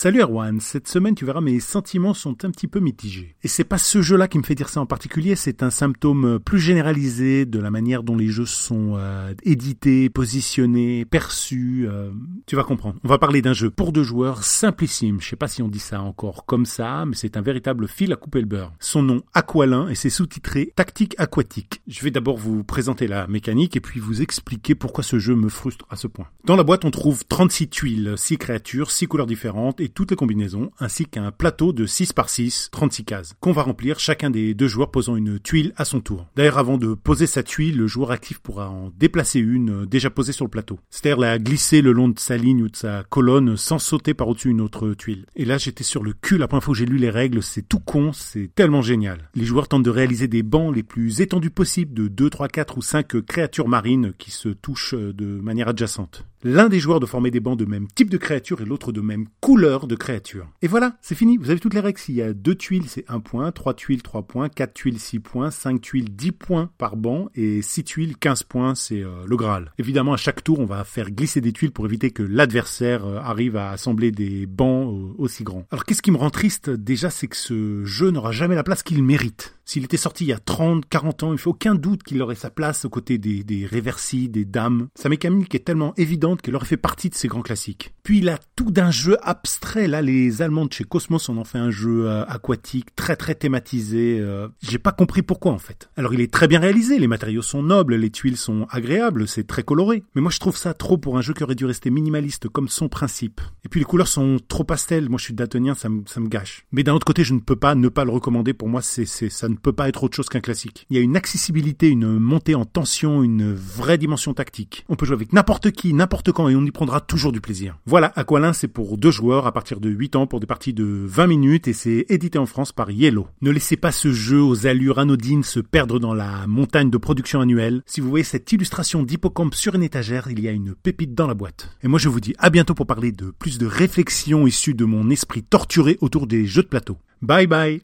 Salut Erwan, cette semaine tu verras mes sentiments sont un petit peu mitigés. Et c'est pas ce jeu-là qui me fait dire ça en particulier, c'est un symptôme plus généralisé de la manière dont les jeux sont euh, édités, positionnés, perçus. euh, tu vas comprendre. On va parler d'un jeu pour deux joueurs simplissime. Je sais pas si on dit ça encore comme ça, mais c'est un véritable fil à couper le beurre. Son nom Aqualin et c'est sous-titré Tactique aquatique. Je vais d'abord vous présenter la mécanique et puis vous expliquer pourquoi ce jeu me frustre à ce point. Dans la boîte, on trouve 36 tuiles, 6 créatures, 6 couleurs différentes toutes les combinaisons, ainsi qu'un plateau de 6 par 6, 36 cases, qu'on va remplir chacun des deux joueurs posant une tuile à son tour. D'ailleurs, avant de poser sa tuile, le joueur actif pourra en déplacer une euh, déjà posée sur le plateau. C'est-à-dire la glisser le long de sa ligne ou de sa colonne sans sauter par au-dessus une autre tuile. Et là, j'étais sur le cul la première fois que j'ai lu les règles, c'est tout con, c'est tellement génial. Les joueurs tentent de réaliser des bancs les plus étendus possibles de 2, 3, 4 ou 5 créatures marines qui se touchent euh, de manière adjacente. L'un des joueurs de former des bancs de même type de créature et l'autre de même couleur de créature. Et voilà, c'est fini, vous avez toutes les règles. S'il y a deux tuiles, c'est un point, trois tuiles, trois points, quatre tuiles, six points, cinq tuiles, dix points par banc, et six tuiles, 15 points, c'est euh, le Graal. Évidemment, à chaque tour, on va faire glisser des tuiles pour éviter que l'adversaire euh, arrive à assembler des bancs euh, aussi grands. Alors qu'est-ce qui me rend triste déjà, c'est que ce jeu n'aura jamais la place qu'il mérite. S'il était sorti il y a 30, 40 ans, il fait aucun doute qu'il aurait sa place aux côtés des, des des dames. Sa mécanique est tellement évidente qu'elle aurait fait partie de ces grands classiques. Puis il a tout d'un jeu abstrait. Là, les Allemands de chez Cosmos en ont fait un jeu euh, aquatique très très thématisé. euh, J'ai pas compris pourquoi en fait. Alors il est très bien réalisé, les matériaux sont nobles, les tuiles sont agréables, c'est très coloré. Mais moi je trouve ça trop pour un jeu qui aurait dû rester minimaliste comme son principe. Et puis les couleurs sont trop pastel. Moi je suis daltonien, ça me, gâche. Mais d'un autre côté, je ne peux pas ne pas le recommander. Pour moi, c'est ça ne peut pas être autre chose qu'un classique. Il y a une accessibilité, une montée en tension, une vraie dimension tactique. On peut jouer avec n'importe qui, n'importe quand et on y prendra toujours du plaisir. Voilà, Aqualin c'est pour deux joueurs à partir de 8 ans pour des parties de 20 minutes et c'est édité en France par Yellow. Ne laissez pas ce jeu aux allures anodines se perdre dans la montagne de production annuelle. Si vous voyez cette illustration d'hippocampe sur une étagère, il y a une pépite dans la boîte. Et moi je vous dis à bientôt pour parler de plus de réflexions issues de mon esprit torturé autour des jeux de plateau. Bye bye